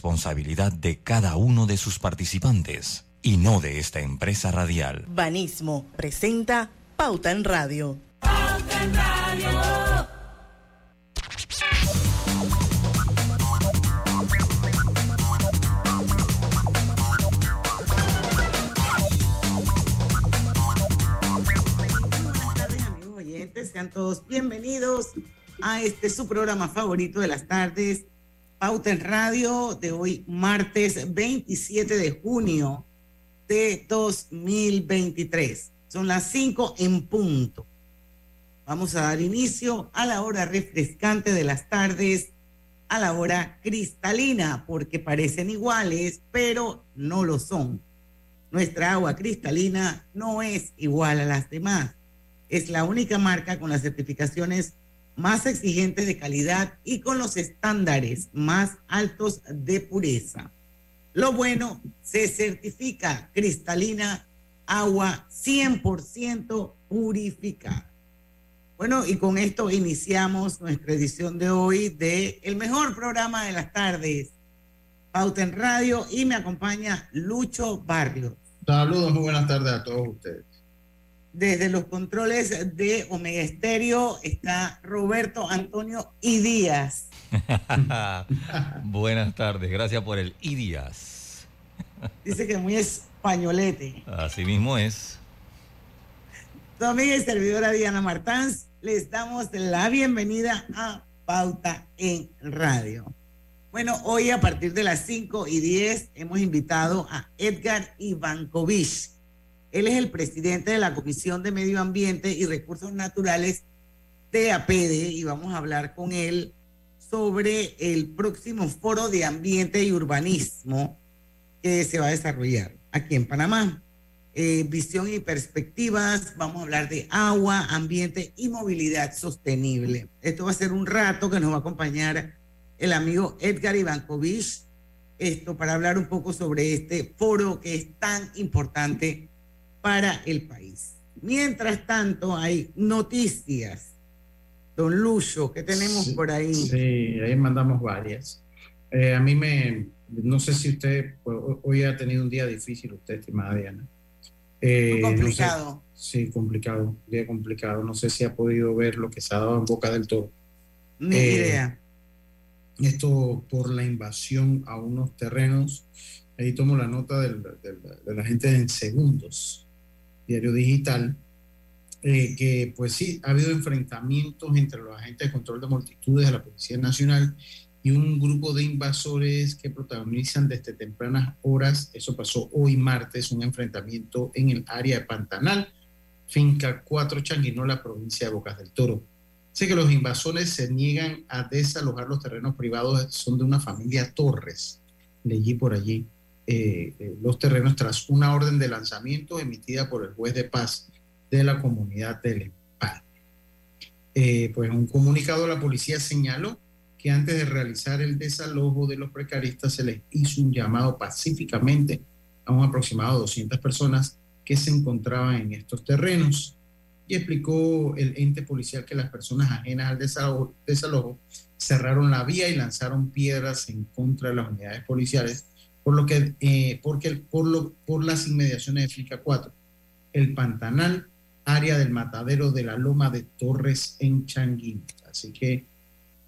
responsabilidad de cada uno de sus participantes y no de esta empresa radial. Banismo presenta Pauta en Radio. Pauta en Radio. Sean todos bienvenidos a este su programa favorito de las tardes, Pauta en Radio, de hoy martes 27 de junio de 2023. Son las 5 en punto. Vamos a dar inicio a la hora refrescante de las tardes, a la hora cristalina, porque parecen iguales, pero no lo son. Nuestra agua cristalina no es igual a las demás es la única marca con las certificaciones más exigentes de calidad y con los estándares más altos de pureza. Lo bueno, se certifica cristalina agua 100% purificada. Bueno, y con esto iniciamos nuestra edición de hoy de el mejor programa de las tardes, Pauta en Radio, y me acompaña Lucho Barrios. Saludos, muy buenas tardes a todos ustedes. Desde los controles de Omega Estéreo está Roberto Antonio Díaz. Buenas tardes, gracias por el Díaz. Dice que muy españolete. Así mismo es. Tu amiga y servidora Diana Martans, les damos la bienvenida a Pauta en Radio. Bueno, hoy a partir de las 5 y 10 hemos invitado a Edgar Ivankovich él es el presidente de la Comisión de Medio Ambiente y Recursos Naturales de APEDE y vamos a hablar con él sobre el próximo foro de ambiente y urbanismo que se va a desarrollar aquí en Panamá. Eh, visión y perspectivas, vamos a hablar de agua, ambiente y movilidad sostenible. Esto va a ser un rato que nos va a acompañar el amigo Edgar Ivankovich, esto para hablar un poco sobre este foro que es tan importante para el país. Mientras tanto, hay noticias. Don Lucho, ¿qué tenemos por ahí? Sí, ahí mandamos varias. Eh, a mí me, no sé si usted pues, hoy ha tenido un día difícil, usted, estimada Diana. Eh, complicado. sí, complicado, día complicado. No sé si ha podido ver lo que se ha dado en Boca del Toro. Ni eh, idea. Esto por la invasión a unos terrenos. Ahí tomo la nota de la gente en segundos diario digital, eh, que pues sí, ha habido enfrentamientos entre los agentes de control de multitudes de la Policía Nacional y un grupo de invasores que protagonizan desde tempranas horas, eso pasó hoy martes, un enfrentamiento en el área de Pantanal, finca 4 Changuinola, provincia de Bocas del Toro. Sé que los invasores se niegan a desalojar los terrenos privados, son de una familia Torres, leí por allí. Eh, eh, los terrenos tras una orden de lanzamiento emitida por el juez de paz de la comunidad del Empalme. Eh, pues un comunicado la policía señaló que antes de realizar el desalojo de los precaristas se les hizo un llamado pacíficamente a un aproximado de 200 personas que se encontraban en estos terrenos y explicó el ente policial que las personas ajenas al desalojo cerraron la vía y lanzaron piedras en contra de las unidades policiales por lo que, eh, porque, por, lo, por las inmediaciones de Finca 4, el Pantanal, área del matadero de la Loma de Torres en Changuín. Así que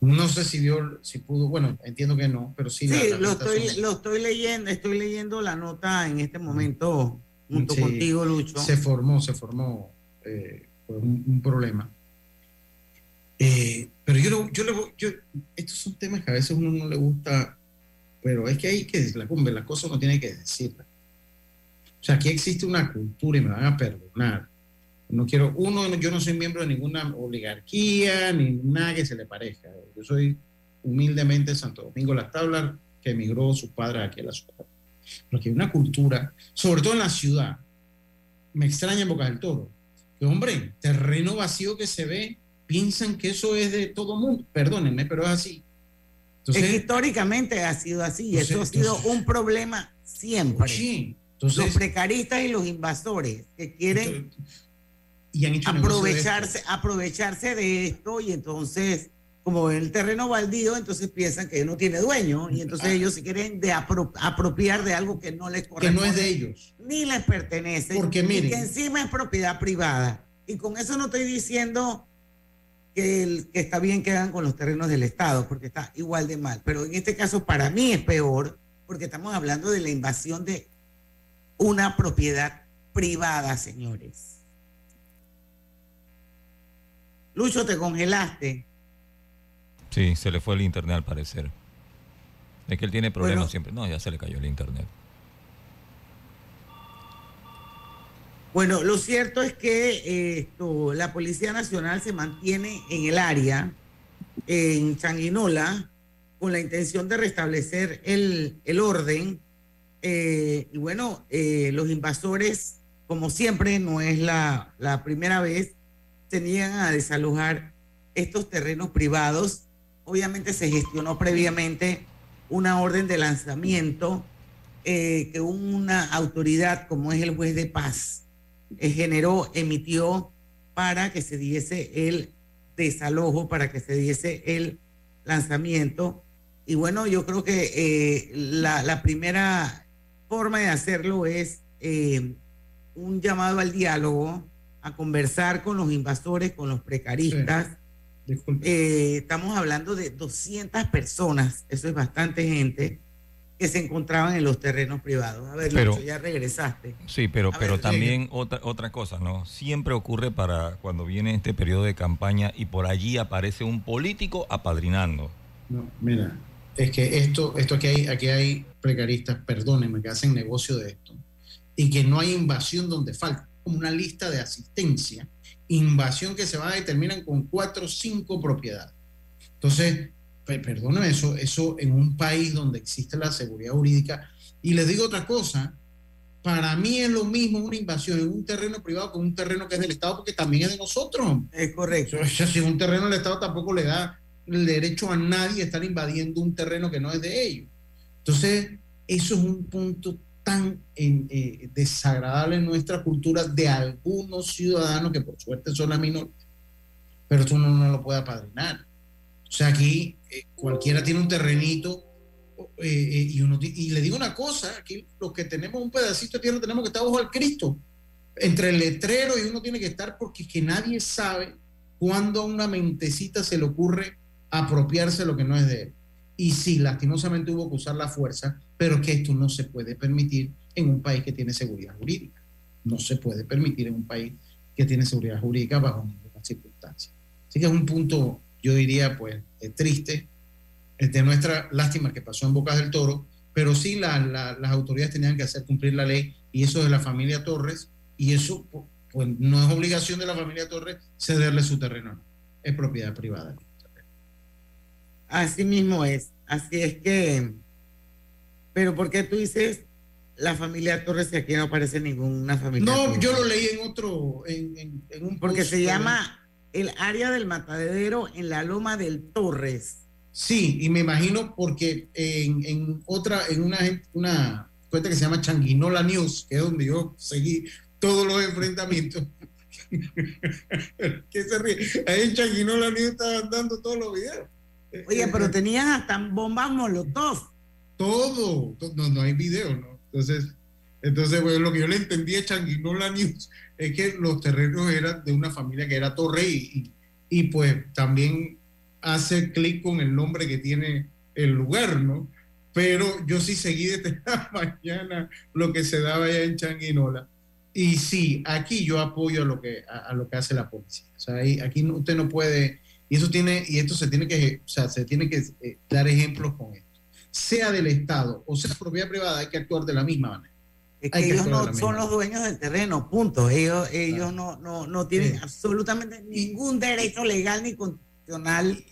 no sé si vio, si pudo, bueno, entiendo que no, pero sí. Sí, lo, estoy, lo estoy leyendo, estoy leyendo la nota en este momento junto contigo, Lucho. Se formó, se formó eh, un, problema. Eh, pero yo, yo, yo, estos son temas que a veces uno no le gusta pero es que hay que la cumbre, las cosas no tiene que decirlas. O sea, aquí existe una cultura y me van a perdonar. No quiero, uno, yo no soy miembro de ninguna oligarquía ni nada que se le parezca. Yo soy humildemente Santo Domingo Las Tablas, que emigró su padre aquí a la ciudad. Pero que hay una cultura, sobre todo en la ciudad, me extraña en Boca del Toro, que hombre, terreno vacío que se ve, piensan que eso es de todo mundo. Perdónenme, pero es así históricamente ha sido así y eso ha sido un problema siempre. Sí, los precaristas y los invasores que quieren aprovecharse, aprovecharse de esto y entonces como el terreno baldío, entonces piensan que no tiene dueño y entonces Ah. ellos se quieren de apro- apropiar de algo que no les que corresponde. no es de ellos. Ni les pertenece. Porque y miren. que encima es propiedad privada. Y con eso no estoy diciendo que, el- que está bien que hagan con los terrenos del Estado, porque está igual de mal. Pero en este caso para mí es peor, porque estamos hablando de la invasión de una propiedad privada, señores. Lucho, te congelaste. Sí, se le fue el internet al parecer. Es que él tiene problemas Bueno. siempre. No, ya se le cayó el internet. Bueno, lo cierto es que la Policía Nacional se mantiene en el área, en Changuinola, con la intención de restablecer el, el orden. Eh, y bueno, eh, los invasores, como siempre, no es la, la primera vez, se a desalojar estos terrenos privados. Obviamente se gestionó previamente una orden de lanzamiento eh, que una autoridad como es el juez de paz eh, generó, emitió para que se diese el desalojo, para que se diese el lanzamiento. Y bueno, yo creo que eh, la, la primera forma de hacerlo es eh, un llamado al diálogo, a conversar con los invasores, con los precaristas. Eh, estamos hablando de 200 personas, eso es bastante gente, que se encontraban en los terrenos privados. A ver, Pero- Lucho, ya regresaste. Sí, pero, A pero ver, también otra, otra cosa, ¿no? Siempre ocurre para cuando viene este periodo de campaña y por allí aparece un político apadrinando. No, mira, es que esto, esto aquí hay, aquí hay precaristas, perdónenme, que hacen negocio de esto, y que no hay invasión donde falta, como una lista de asistencia, invasión que se va a determinar con cuatro o cinco propiedades. Entonces, pe- perdónenme, eso, eso en un país donde existe la seguridad jurídica, y les digo otra cosa, para mí es lo mismo una invasión en un terreno privado que un terreno que es del Estado, porque también es de nosotros. Es correcto. O sea, si un terreno del Estado tampoco le da el derecho a nadie a estar invadiendo un terreno que no es de ellos. Entonces, eso es un punto tan eh, desagradable en nuestra cultura de algunos ciudadanos que por suerte son la minoría, pero no, no lo puede apadrinar. O sea, aquí eh, cualquiera tiene un terrenito eh, eh, y, le digo una cosa, aquí los que tenemos un pedacito de tierra tenemos que estar bajo al Cristo, entre el letrero y uno tiene que estar porque que nadie sabe cuándo a una mentecita se le ocurre apropiarse lo que no es de él. Y sí, lastimosamente hubo que usar la fuerza, pero que esto no se puede permitir en un país que tiene seguridad jurídica. No se puede permitir en un país que tiene seguridad jurídica bajo ninguna circunstancia. Así que es un punto, yo diría, pues, triste, de nuestra lástima que pasó en Bocas del Toro, pero sí la- la- las autoridades tenían que hacer cumplir la ley y eso de la familia Torres, y eso pu- pues no es obligación de la familia Torres cederle su terreno, no. es propiedad privada. Así mismo es. Así es que, pero ¿por qué tú dices la familia Torres y aquí no aparece ninguna familia? No, Torres? yo lo leí en otro, en, en- en un Porque se llama el área del matadero en la loma del Torres. Sí, y me imagino porque en, en otra, en una, una cuenta que se llama Changuinola News, que es donde yo seguí todos los enfrentamientos. ¿Qué se ríe? Ahí en Changuinola News estaban dando todos los videos. Oye, pero tenían hasta bombas molotov. todo, to- no, no hay video, ¿no? Entonces, entonces pues, lo que yo le entendí a Changuinola News es que los terrenos eran de una familia que era Torre y, y, pues también hace clic con el nombre que tiene el lugar, ¿no? Pero yo sí seguí desde la mañana lo que se daba allá en Changuinola. Y sí, aquí yo apoyo a lo que, a, a lo que hace la policía. O sea, ahí, aquí no- usted no puede, y eso tiene, y esto se tiene que, o sea, se tiene que eh, dar ejemplos con esto sea del Estado o sea propiedad privada, hay que actuar de la misma manera. Es que que ellos no son misma los dueños del terreno, punto. Ellos, ellos no, no, no tienen Sí. absolutamente ningún derecho legal ni constitucional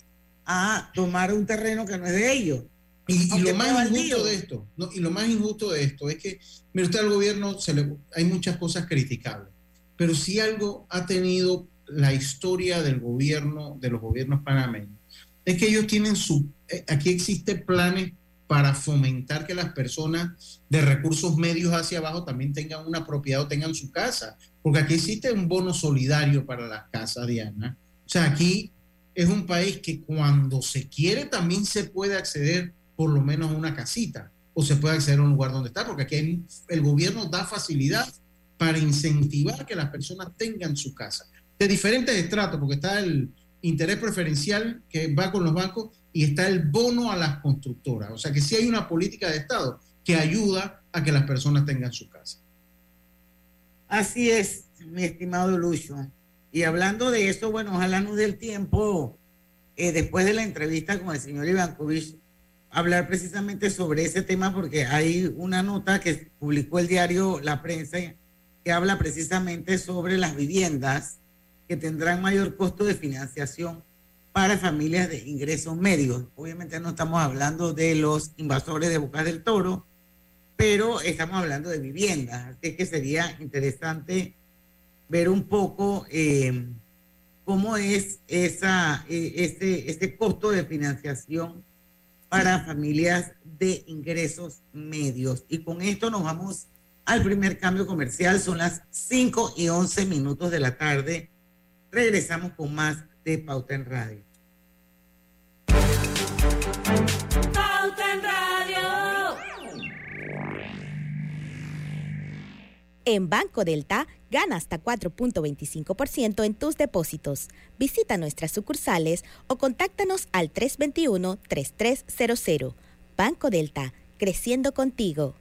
a tomar un terreno que no es de ellos. Y, lo más baldío. injusto de esto, ¿no? y lo más injusto de esto es que, mire usted, al gobierno se le, hay muchas cosas criticables, pero si algo ha tenido la historia del gobierno, de los gobiernos panameños, es que ellos tienen su, eh, aquí existen planes para fomentar que las personas de recursos medios hacia abajo también tengan una propiedad o tengan su casa, porque aquí existe un bono solidario para las casas, Diana. O sea, aquí es un país que cuando se quiere también se puede acceder por lo menos a una casita o se puede acceder a un lugar donde está, porque aquí el gobierno da facilidad para incentivar que las personas tengan su casa. De diferentes estratos, porque está el interés preferencial que va con los bancos y está el bono a las constructoras. O sea que sí hay una política de Estado que ayuda a que las personas tengan su casa. Así es, mi estimado Lucho. Y hablando de eso, bueno, ojalá nos dé el tiempo, eh, después de la entrevista con el señor Ivankovich, hablar precisamente sobre ese tema, porque hay una nota que publicó el diario La Prensa que habla precisamente sobre las viviendas que tendrán mayor costo de financiación para familias de ingresos medios. Obviamente no estamos hablando de los invasores de Bocas del Toro, pero estamos hablando de viviendas. Así que sería interesante ver un poco eh, cómo es eh, ese, ese costo de financiación para familias de ingresos medios. Y con esto nos vamos al primer cambio comercial. Son las 5 y 11 minutos de la tarde. Regresamos con más de Pauta en Radio. Pauta en Radio. En Banco Delta, gana hasta 4.25% en tus depósitos. Visita nuestras sucursales o contáctanos al 321-3300. Banco Delta, creciendo contigo.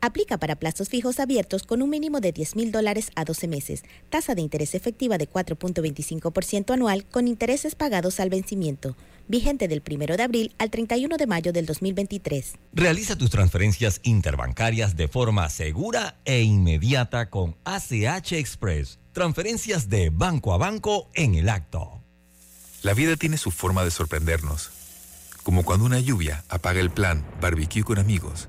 Aplica para plazos fijos abiertos con un mínimo de 10 mil dólares a 12 meses. Tasa de interés efectiva de 4.25% anual con intereses pagados al vencimiento. Vigente del 1 de abril al 31 de mayo del 2023. Realiza tus transferencias interbancarias de forma segura e inmediata con ACH Express. Transferencias de banco a banco en el acto. La vida tiene su forma de sorprendernos. Como cuando una lluvia apaga el plan barbecue con amigos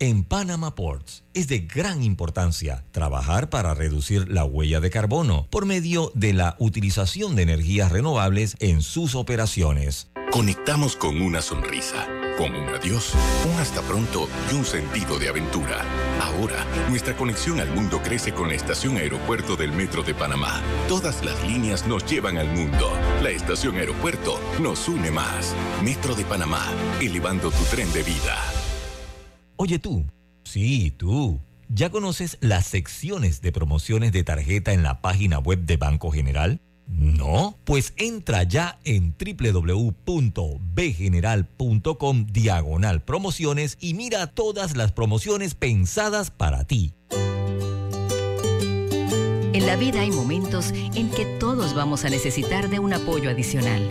En Panama Ports es de gran importancia trabajar para reducir la huella de carbono por medio de la utilización de energías renovables en sus operaciones. Conectamos con una sonrisa, con un adiós, un hasta pronto y un sentido de aventura. Ahora, nuestra conexión al mundo crece con la estación aeropuerto del Metro de Panamá. Todas las líneas nos llevan al mundo. La estación aeropuerto nos une más. Metro de Panamá, elevando tu tren de vida. Oye tú, sí, tú, ¿ya conoces las secciones de promociones de tarjeta en la página web de Banco General? ¿No? Pues entra ya en www.bgeneral.com diagonal promociones y mira todas las promociones pensadas para ti. En la vida hay momentos en que todos vamos a necesitar de un apoyo adicional.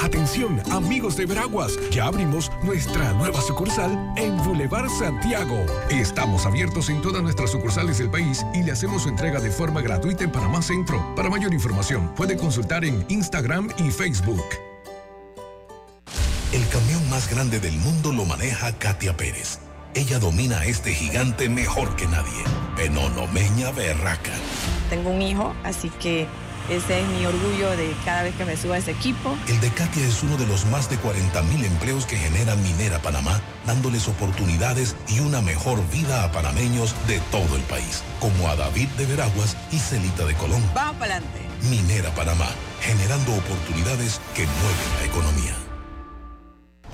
Atención, amigos de Veraguas, ya abrimos nuestra nueva sucursal en Boulevard Santiago. Estamos abiertos en todas nuestras sucursales del país y le hacemos su entrega de forma gratuita en Panamá Centro. Para mayor información, puede consultar en Instagram y Facebook. El camión más grande del mundo lo maneja Katia Pérez. Ella domina a este gigante mejor que nadie. Penonomeña Berraca. Tengo un hijo, así que ese es mi orgullo de cada vez que me subo a ese equipo. El de Katia es uno de los más de 40 mil empleos que genera Minera Panamá, dándoles oportunidades y una mejor vida a panameños de todo el país, como a David de Veraguas y Celita de Colón. Vamos para adelante. Minera Panamá, generando oportunidades que mueven la economía.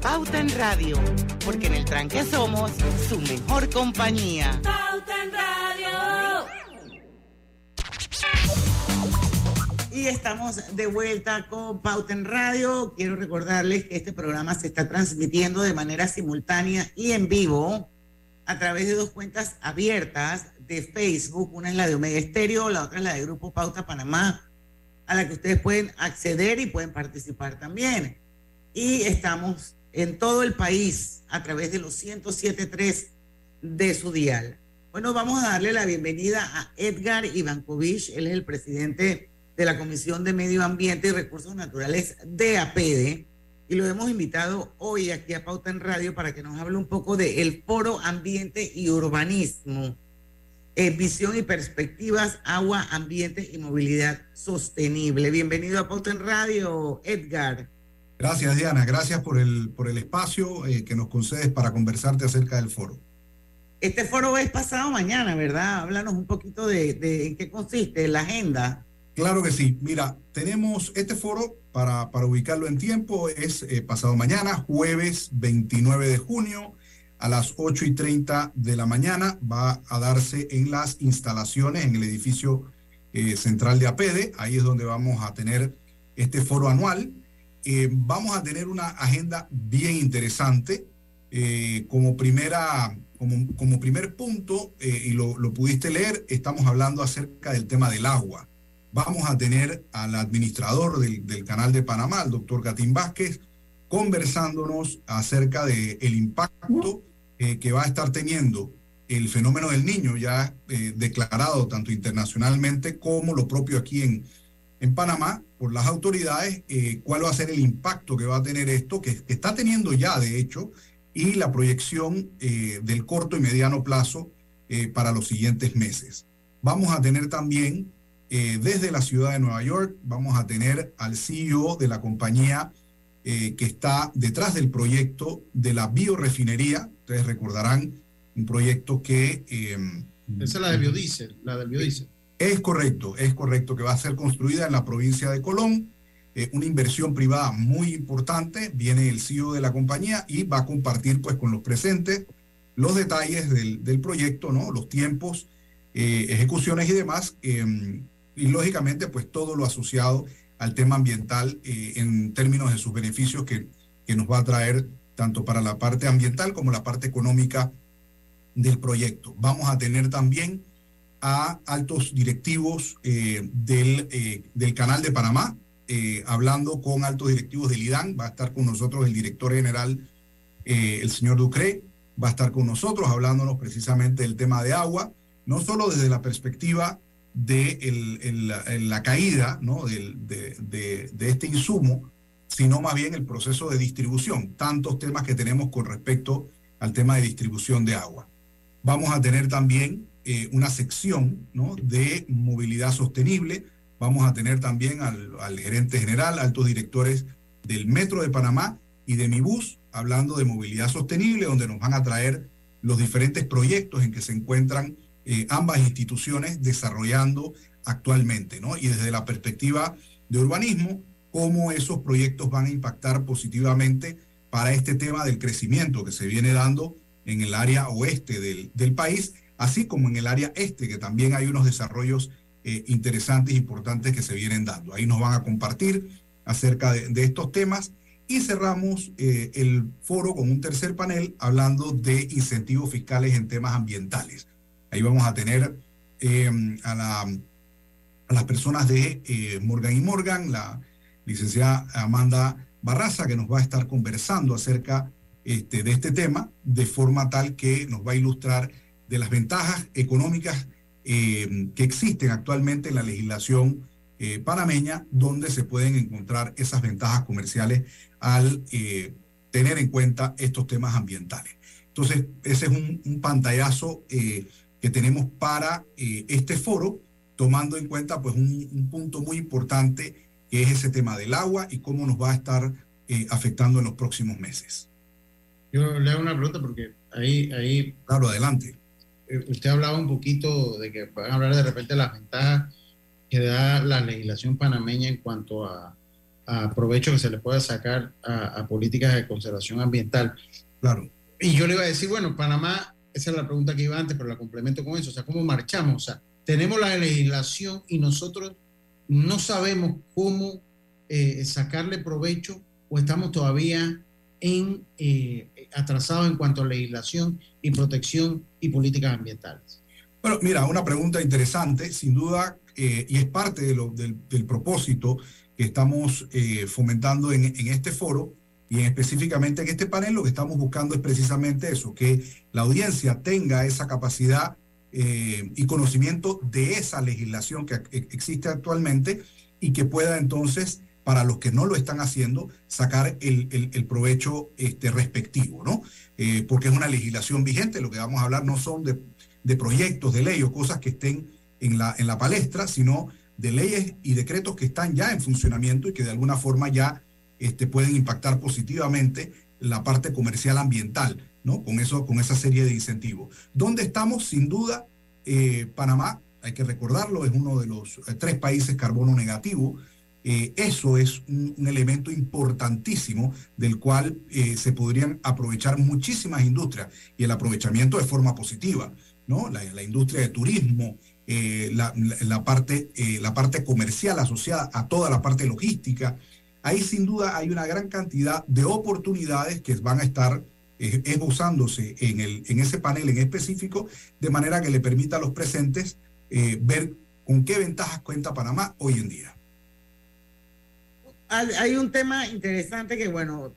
Pauta en Radio, porque en el tranque somos su mejor compañía. Pauta en Radio. Y estamos de vuelta con Pauta en Radio. Quiero recordarles que este programa se está transmitiendo de manera simultánea y en vivo a través de dos cuentas abiertas de Facebook. Una es la de Omega Estéreo, la otra es la de Grupo Pauta Panamá, a la que ustedes pueden acceder y pueden participar también. Y estamos en todo el país a través de los 107.3 de su dial. Bueno, vamos a darle la bienvenida a Edgar Ivankovich. Él es el presidente de la Comisión de Medio Ambiente y Recursos Naturales de APEDE y lo hemos invitado hoy aquí a Pauta en Radio para que nos hable un poco del Foro Ambiente y Urbanismo, eh, Visión y Perspectivas, Agua, Ambiente y Movilidad Sostenible. Bienvenido a Pauta en Radio, Edgar. Gracias, Diana. Gracias por el, por el espacio eh, que nos concedes para conversarte acerca del foro. Este foro es pasado mañana, ¿verdad? Háblanos un poquito de, de en qué consiste la agenda. Claro que sí. Mira, tenemos este foro para, para ubicarlo en tiempo, es eh, pasado mañana, jueves 29 de junio, a las 8 y 30 de la mañana. Va a darse en las instalaciones, en el edificio eh, central de APEDE. Ahí es donde vamos a tener este foro anual. Eh, vamos a tener una agenda bien interesante. como, primera, como, como primer punto, y lo, lo pudiste leer, estamos hablando acerca del tema del agua vamos a tener al administrador del, canal de Panamá, el doctor Gatín Vázquez, conversándonos acerca del el impacto eh, que va a estar teniendo el fenómeno del niño ya eh, declarado tanto internacionalmente como lo propio aquí en, en Panamá por las autoridades, eh, cuál va a ser el impacto que va a tener esto, que, está teniendo ya de hecho, y la proyección del corto y mediano plazo para los siguientes meses. Vamos a tener también eh, desde la ciudad de Nueva York vamos a tener al CEO de la compañía eh, que está detrás del proyecto de la biorefinería. Ustedes recordarán un proyecto que... Esa es la de biodiesel, la del biodiesel. Es correcto, es correcto, que va a ser construida en la provincia de Colón. Eh, una inversión privada muy importante. Viene el CEO de la compañía y va a compartir pues con los presentes los detalles del, del proyecto, ¿no? Los tiempos, ejecuciones y demás. Em, y lógicamente pues todo lo asociado al tema ambiental eh, en términos de sus beneficios que, que nos va a traer tanto para la parte ambiental como la parte económica del proyecto. Vamos a tener también a altos directivos eh, del, eh, del, Canal de Panamá, hablando con altos directivos del IDAN. Va a estar con nosotros el director general, el señor Ducre, va a estar con nosotros hablándonos precisamente del tema de agua, no solo desde la perspectiva de la caída ¿no? de, de, este insumo, sino más bien el proceso de distribución, tantos temas que tenemos con respecto al tema de distribución de agua. Vamos a tener también eh, una sección de movilidad sostenible, vamos a tener también al, al gerente general, altos directores del Metro de Panamá y de Mi Bus, hablando de movilidad sostenible, donde nos van a traer los diferentes proyectos en que se encuentran eh, ambas instituciones desarrollando actualmente, ¿no? Y desde la perspectiva de urbanismo, cómo esos proyectos van a impactar positivamente para este tema del crecimiento que se viene dando en el área oeste del, del país, así como en el área este, que también hay unos desarrollos eh, interesantes importantes que se vienen dando. Ahí nos van a compartir acerca de, estos temas y cerramos eh, el foro con un tercer panel hablando de incentivos fiscales en temas ambientales. Ahí vamos a tener em, a, las personas de eh, Morgan y Morgan, la licenciada Amanda Barraza, que nos va a estar conversando acerca este, de este tema, de forma tal que nos va a ilustrar de las ventajas económicas em, que existen actualmente en la legislación eh, panameña, donde se pueden encontrar esas ventajas comerciales al eh, tener en cuenta estos temas ambientales. Entonces, ese es un, un pantallazo que tenemos para eh, este foro, tomando en cuenta pues un, punto muy importante que es ese tema del agua y cómo nos va a estar eh, afectando en los próximos meses. Yo le hago una pregunta porque ahí... ahí claro, adelante. Usted hablaba un poquito de que pueden hablar de repente de las ventajas que da la legislación panameña en cuanto a, a provecho que se le puede sacar a, políticas de conservación ambiental. Claro. Y yo le iba a decir, bueno, Panamá, esa es la pregunta que iba antes, pero la complemento con eso, o sea, ¿cómo marchamos? O sea, tenemos la legislación y nosotros no sabemos cómo eh, sacarle provecho o estamos todavía en, eh, atrasados en cuanto a legislación y protección y políticas ambientales. Bueno, mira, una pregunta interesante, sin duda, eh, y es parte del, propósito que estamos eh, fomentando en, en, este foro y específicamente en este panel, lo que estamos buscando es precisamente eso, que la audiencia tenga esa capacidad eh, y conocimiento de esa legislación que existe actualmente y que pueda entonces, para los que no lo están haciendo, sacar el, el, provecho este, respectivo, ¿no? Eh, porque es una legislación vigente, lo que vamos a hablar no son de, de proyectos de ley o cosas que estén en la, en la palestra, sino de leyes y decretos que están ya en funcionamiento y que de alguna forma ya este, pueden impactar positivamente la parte comercial ambiental, ¿no? Con, eso, con esa serie de incentivos. ¿Dónde estamos? Sin duda, eh, Panamá, hay que recordarlo, es uno de los eh, tres países carbono negativo. Eh, eso es un, elemento importantísimo del cual se podrían aprovechar muchísimas industrias y el aprovechamiento de forma positiva, ¿no? La, industria de turismo, eh, la, parte, eh, la parte comercial asociada a toda la parte logística. Ahí sin duda hay una gran cantidad de oportunidades que van a estar eh, esbozándose en, el, en ese panel en específico, de manera que le permita a los presentes ver con qué ventajas cuenta Panamá hoy en día. Hay un tema interesante que, bueno,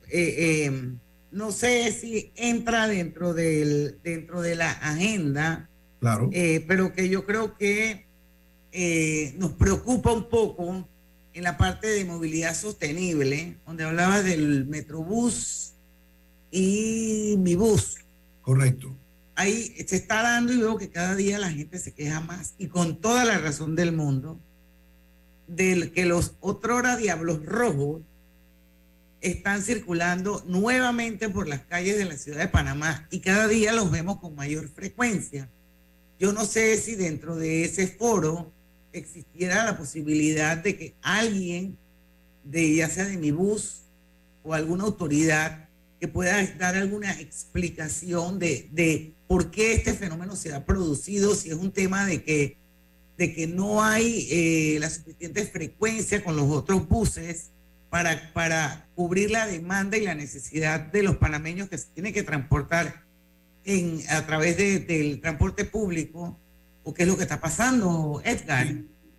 no sé si entra dentro, del, dentro de la agenda Claro. Eh, pero que yo creo que eh, nos preocupa un poco en la parte de movilidad sostenible, donde hablaba del Metrobús y mi bus. Correcto. Ahí se está dando y veo que cada día la gente se queja más, y con toda la razón del mundo, del que los otrora diablos rojos están circulando nuevamente por las calles de la ciudad de Panamá y cada día los vemos con mayor frecuencia. Yo no sé si dentro de ese foro existiera la posibilidad de que alguien, de ya sea de mi bus o alguna autoridad, que pueda dar alguna explicación de, de por qué este fenómeno se ha producido, si es un tema de que, de que no hay eh, la suficiente frecuencia con los otros buses para, para cubrir la demanda y la necesidad de los panameños que se tienen que transportar a través del transporte público o qué es lo que está pasando, Edgar.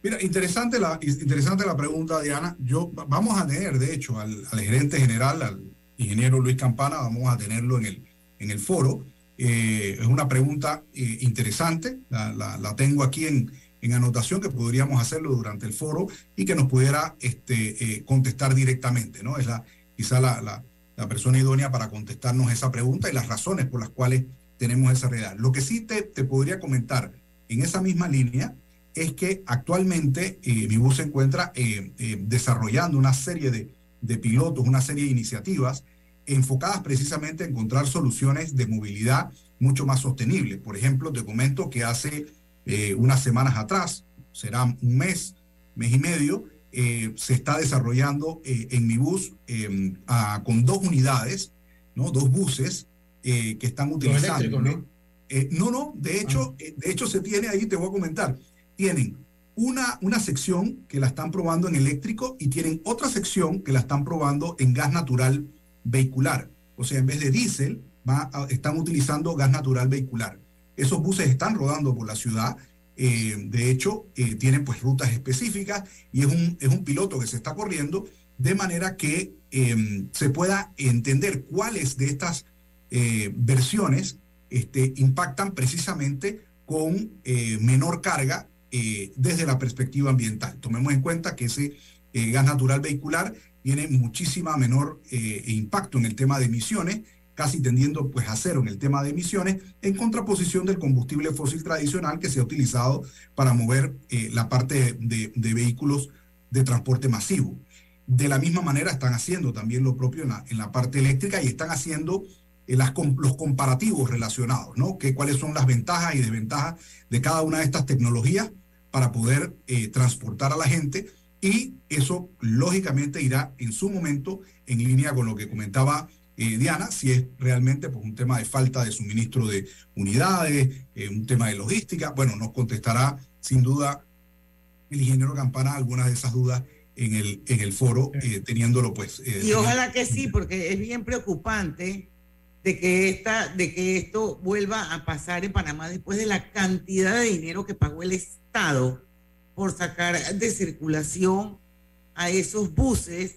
Mira, interesante la, interesante la pregunta, Diana. Yo, vamos a tener, de hecho, al, gerente general, al ingeniero Luis Campana, vamos a tenerlo en el, en el foro. Eh, es una pregunta eh, interesante, la, la, tengo aquí en, en, anotación que podríamos hacerlo durante el foro y que nos pudiera este, eh, contestar directamente, ¿no? Es la, quizá la, la persona idónea para contestarnos esa pregunta y las razones por las cuales tenemos esa realidad. Lo que sí te, te podría comentar en esa misma línea es que actualmente eh, mi bus se encuentra eh, desarrollando una serie de, de, pilotos, una serie de iniciativas enfocadas precisamente a encontrar soluciones de movilidad mucho más sostenibles. Por ejemplo, te comento que hace unas semanas atrás, será un mes, mes y medio, eh, se está desarrollando eh, en mi bus em, con dos unidades, ¿no? dos buses eh, que están utilizando. ¿no? ¿no? no, de hecho, ah. de hecho se tiene ahí, te voy a comentar, tienen una, una sección que la están probando en eléctrico y tienen otra sección que la están probando en gas natural vehicular. O sea, en vez de diésel, están utilizando gas natural vehicular. Esos buses están rodando por la ciudad eh, de hecho, eh, tienen pues rutas específicas y es un, es un piloto que se está corriendo de manera que em, se pueda entender cuáles de estas eh, versiones este, impactan precisamente con menor carga desde la perspectiva ambiental. Tomemos en cuenta que ese gas natural vehicular tiene muchísima menor impacto en el tema de emisiones casi tendiendo pues a cero en el tema de emisiones, en contraposición del combustible fósil tradicional que se ha utilizado para mover eh, la parte de, vehículos de transporte masivo. De la misma manera están haciendo también lo propio en la, parte eléctrica y están haciendo las, los comparativos relacionados, ¿no? Que, cuáles son las ventajas y desventajas de cada una de estas tecnologías para poder eh, transportar a la gente y eso lógicamente irá en su momento en línea con lo que comentaba eh, Diana, si es realmente pues, un tema de falta de suministro de unidades, eh, un tema de logística. Bueno, nos contestará sin duda el ingeniero Campana algunas de esas dudas en el, en el foro, teniéndolo pues. y ojalá que sí, porque es bien preocupante de que, esta, de que esto vuelva a pasar en Panamá después de la cantidad de dinero que pagó el Estado por sacar de circulación a esos buses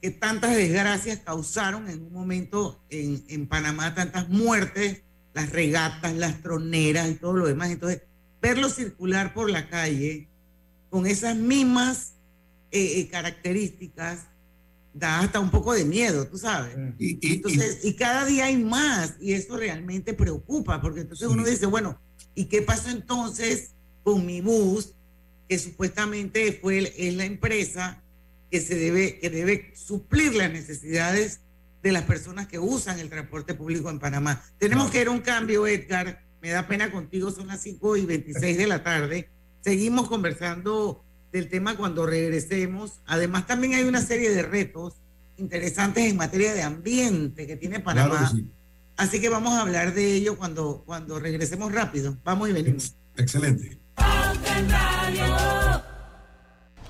que tantas desgracias causaron en un momento en, en Panamá, tantas muertes, las regatas, las troneras y todo lo demás. Entonces, verlo circular por la calle con esas mismas eh, eh, características da hasta un poco de miedo, tú sabes. Y, entonces, y, cada día hay más y eso realmente preocupa, porque entonces uno dice, bueno, ¿y qué pasó entonces con mi bus, que supuestamente fue es la empresa que se debe que debe suplir las necesidades de las personas que usan el transporte público en Panamá? Tenemos que ir a un cambio, Edgar. Me da pena contigo, son las 5 y 26 de la tarde. Seguimos conversando del tema cuando regresemos. Además, también hay una serie de retos interesantes en materia de ambiente que tiene Panamá. Así que vamos a hablar de ello cuando, cuando regresemos rápido. Vamos y venimos. Excelente.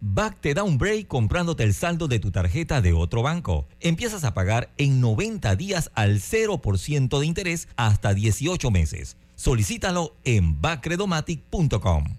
BAC te da un break comprándote el saldo de tu tarjeta de otro banco. Empiezas a pagar en 90 días al 0% de interés hasta 18 meses. Solicítalo en bacredomatic.com.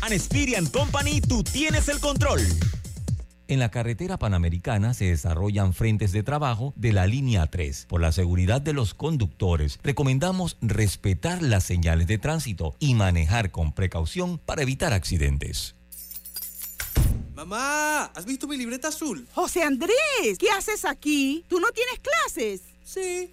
An Company, tú tienes el control. En la carretera panamericana se desarrollan frentes de trabajo de la línea 3. Por la seguridad de los conductores, recomendamos respetar las señales de tránsito y manejar con precaución para evitar accidentes. Mamá, ¿has visto mi libreta azul? José Andrés, ¿qué haces aquí? ¿Tú no tienes clases? Sí,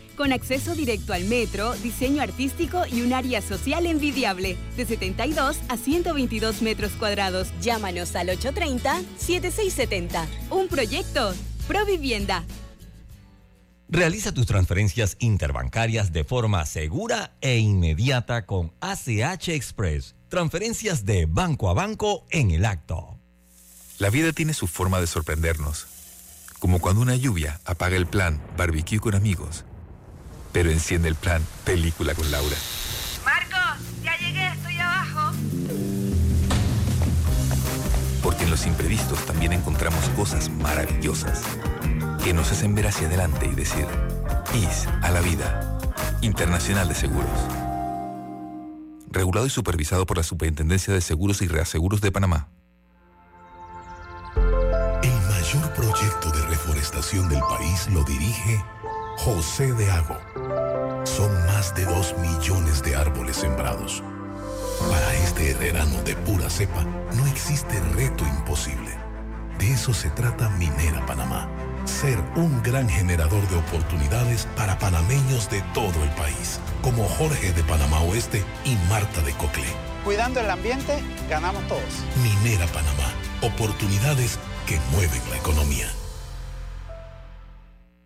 con acceso directo al metro, diseño artístico y un área social envidiable, de 72 a 122 metros cuadrados. Llámanos al 830-7670. Un proyecto, Provivienda. Realiza tus transferencias interbancarias de forma segura e inmediata con ACH Express. Transferencias de banco a banco en el acto. La vida tiene su forma de sorprendernos. Como cuando una lluvia apaga el plan barbecue con amigos pero enciende el plan Película con Laura. Marcos, ya llegué, estoy abajo. Porque en los imprevistos también encontramos cosas maravillosas que nos hacen ver hacia adelante y decir, IS a la vida. Internacional de Seguros. Regulado y supervisado por la Superintendencia de Seguros y Reaseguros de Panamá. El mayor proyecto de reforestación del país lo dirige José de Ago. Son más de dos millones de árboles sembrados. Para este herrerano de pura cepa, no existe reto imposible. De eso se trata Minera Panamá. Ser un gran generador de oportunidades para panameños de todo el país, como Jorge de Panamá Oeste y Marta de Coclé. Cuidando el ambiente, ganamos todos. Minera Panamá. Oportunidades que mueven la economía.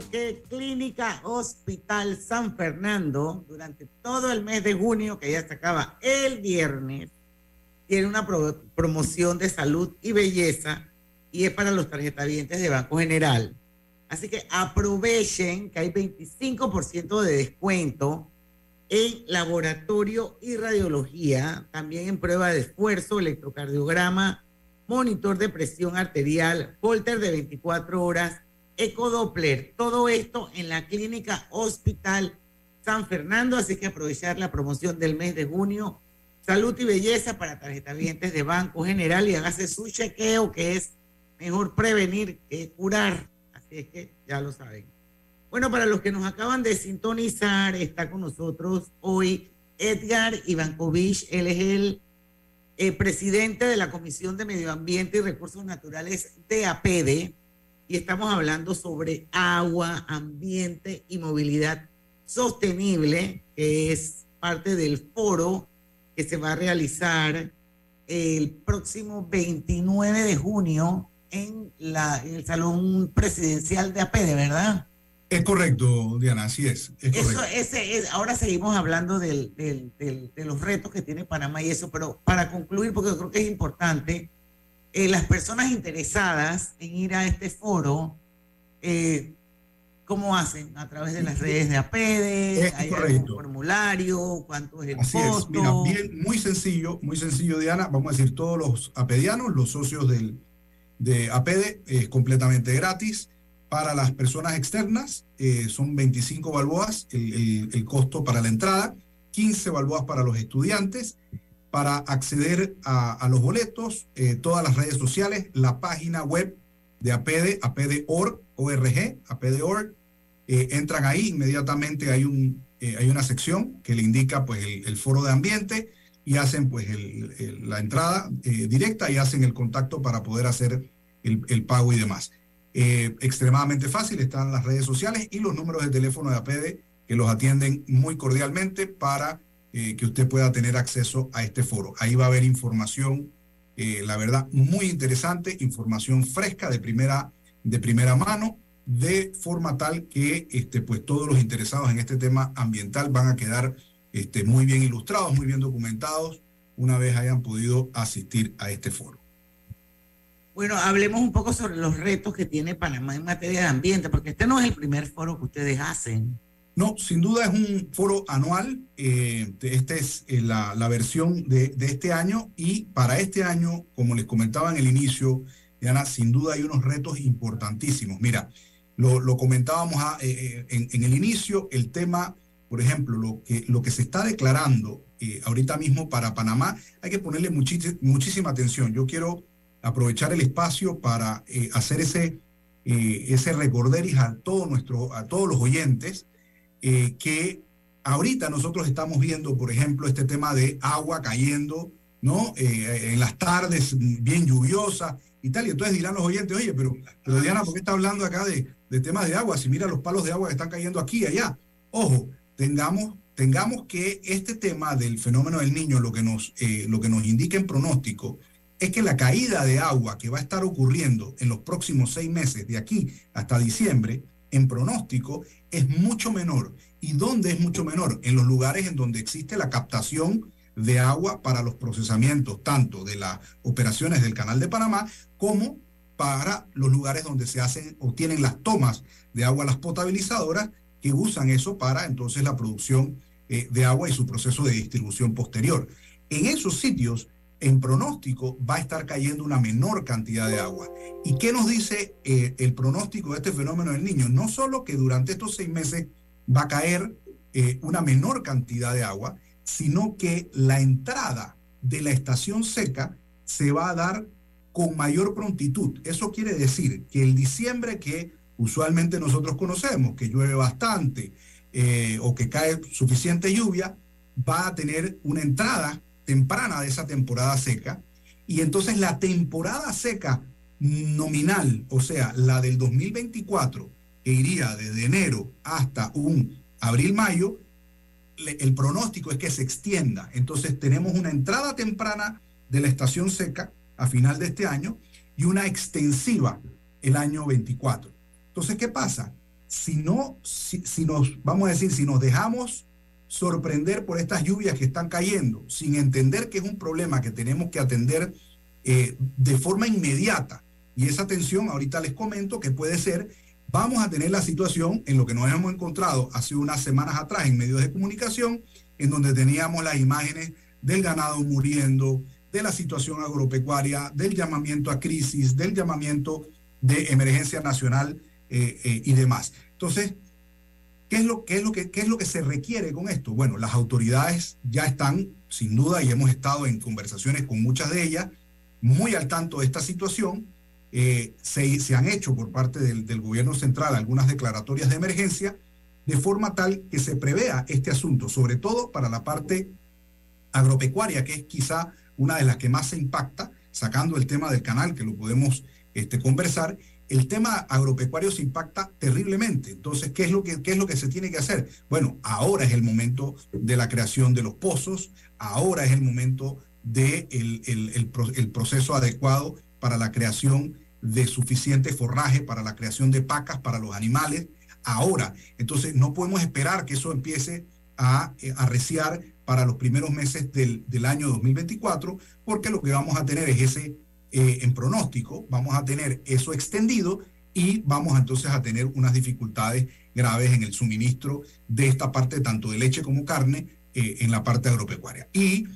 Que Clínica Hospital San Fernando, durante todo el mes de junio, que ya se acaba el viernes, tiene una promoción de salud y belleza y es para los tarjetavientes de Banco General. Así que aprovechen que hay 25% de descuento en laboratorio y radiología, también en prueba de esfuerzo, electrocardiograma, monitor de presión arterial, folter de 24 horas Ecodoppler. Todo esto en la clínica Hospital San Fernando, así que aprovechar la promoción del mes de junio. Salud y belleza para tarjetavientes de Banco General y hágase su chequeo, que es mejor prevenir que curar. Así es que ya lo saben. Bueno, para los que nos acaban de sintonizar, está con nosotros hoy Edgar Ivankovich. Él es el eh, presidente de la Comisión de Medio Ambiente y Recursos Naturales de APEDE y estamos hablando sobre agua, ambiente y movilidad sostenible, que es parte del foro que se va a realizar el próximo 29 de junio en, la, el Salón Presidencial de APD, ¿verdad? Es correcto, Diana, así es. eso, ese ahora seguimos hablando del, de los retos que tiene Panamá y eso, pero para concluir, porque creo que es importante, eh, las personas interesadas en ir a este foro, eh, ¿cómo hacen? A través de las redes de APEDE, hay un formulario, cuánto es el Así Es. Mira, bien, muy sencillo, muy sencillo, Diana. Vamos a decir, todos los apedianos, los socios del, de APEDE, es completamente gratis. Para las personas externas, eh, son 25 balboas el, el costo para la entrada, 15 balboas para los estudiantes para acceder a, los boletos, eh, todas las redes sociales, la página web de APD, APD.org, ORG, APD.org. Eh, entran ahí, inmediatamente hay, un, eh, hay una sección que le indica pues, el, foro de ambiente y hacen pues, la entrada directa y hacen el contacto para poder hacer el, pago y demás. extremadamente fácil, están las redes sociales y los números de teléfono de APD que los atienden muy cordialmente para eh, que usted pueda tener acceso a este foro. Ahí va a haber información, eh, la verdad, muy interesante, información fresca de primera, de primera mano, de forma tal que este, pues, todos los interesados en este tema ambiental van a quedar este, muy bien ilustrados, muy bien documentados, una vez hayan podido asistir a este foro. Bueno, hablemos un poco sobre los retos que tiene Panamá en materia de ambiente, porque este no es el primer foro que ustedes hacen. No, sin duda es un foro anual. Eh, esta es eh, la, versión de, este año y para este año, como les comentaba en el inicio, Diana, sin duda hay unos retos importantísimos. Mira, lo, comentábamos ah, eh, en, el inicio, el tema, por ejemplo, lo que, se está declarando ahorita mismo para Panamá, hay que ponerle muchísima atención. Yo quiero aprovechar el espacio para hacer ese, ese recorderis a, a todos los oyentes eh, que ahorita nosotros estamos viendo, por ejemplo, este tema de agua cayendo, ¿no? Eh, en las tardes bien lluviosas y tal. Y entonces dirán los oyentes, oye, pero, pero Diana, ¿por qué está hablando acá de, de temas de agua? Si mira los palos de agua que están cayendo aquí y allá. Ojo, tengamos, tengamos que este tema del fenómeno del niño, lo que nos, eh, lo que nos indica en pronóstico, es que la caída de agua que va a estar ocurriendo en los próximos seis meses, de aquí hasta diciembre, en pronóstico, es mucho menor. ¿Y dónde es mucho menor? En los lugares en donde existe la captación de agua para los procesamientos, tanto de las operaciones del Canal de Panamá como para los lugares donde se hacen o tienen las tomas de agua, las potabilizadoras, que usan eso para entonces la producción eh, de agua y su proceso de distribución posterior. En esos sitios en pronóstico va a estar cayendo una menor cantidad de agua. ¿Y qué nos dice eh, el pronóstico de este fenómeno del niño? No solo que durante estos seis meses va a caer eh, una menor cantidad de agua, sino que la entrada de la estación seca se va a dar con mayor prontitud. Eso quiere decir que el diciembre que usualmente nosotros conocemos, que llueve bastante eh, o que cae suficiente lluvia, va a tener una entrada temprana de esa temporada seca. Y entonces la temporada seca nominal, o sea, la del 2024, que iría desde enero hasta un abril-mayo, el pronóstico es que se extienda. Entonces tenemos una entrada temprana de la estación seca a final de este año y una extensiva el año 24. Entonces, ¿qué pasa? Si no, si, nos, vamos a decir, si nos dejamos sorprender por estas lluvias que están cayendo, sin entender que es un problema que tenemos que atender eh, de forma inmediata, y esa atención, ahorita les comento que puede ser, vamos a tener la situación en lo que nos hemos encontrado hace unas semanas atrás en medios de comunicación, en donde teníamos las imágenes del ganado muriendo, de la situación agropecuaria, del llamamiento a crisis, del llamamiento de emergencia nacional eh, eh, y demás. Entonces, ¿qué es, lo, qué, es lo que, ¿qué es lo que se requiere con esto? Bueno, las autoridades ya están, sin duda, y hemos estado en conversaciones con muchas de ellas, muy al tanto de esta situación. Eh, se, se, han hecho por parte del, del gobierno central algunas declaratorias de emergencia de forma tal que se prevea este asunto, sobre todo para la parte agropecuaria, que es quizá una de las que más se impacta, sacando el tema del canal, que lo podemos este, conversar, el tema agropecuario se impacta terriblemente. Entonces, ¿qué es, lo que, ¿qué es lo que se tiene que hacer? Bueno, ahora es el momento de la creación de los pozos, ahora es el momento del de el, el, proceso adecuado para la creación de suficiente forraje, para la creación de pacas para los animales, ahora. Entonces, no podemos esperar que eso empiece a eh, arreciar para los primeros meses del, del, año 2024, porque lo que vamos a tener es ese, eh, en pronóstico, vamos a tener eso extendido y vamos entonces a tener unas dificultades graves en el suministro de esta parte, tanto de leche como carne, eh, en la parte agropecuaria. Y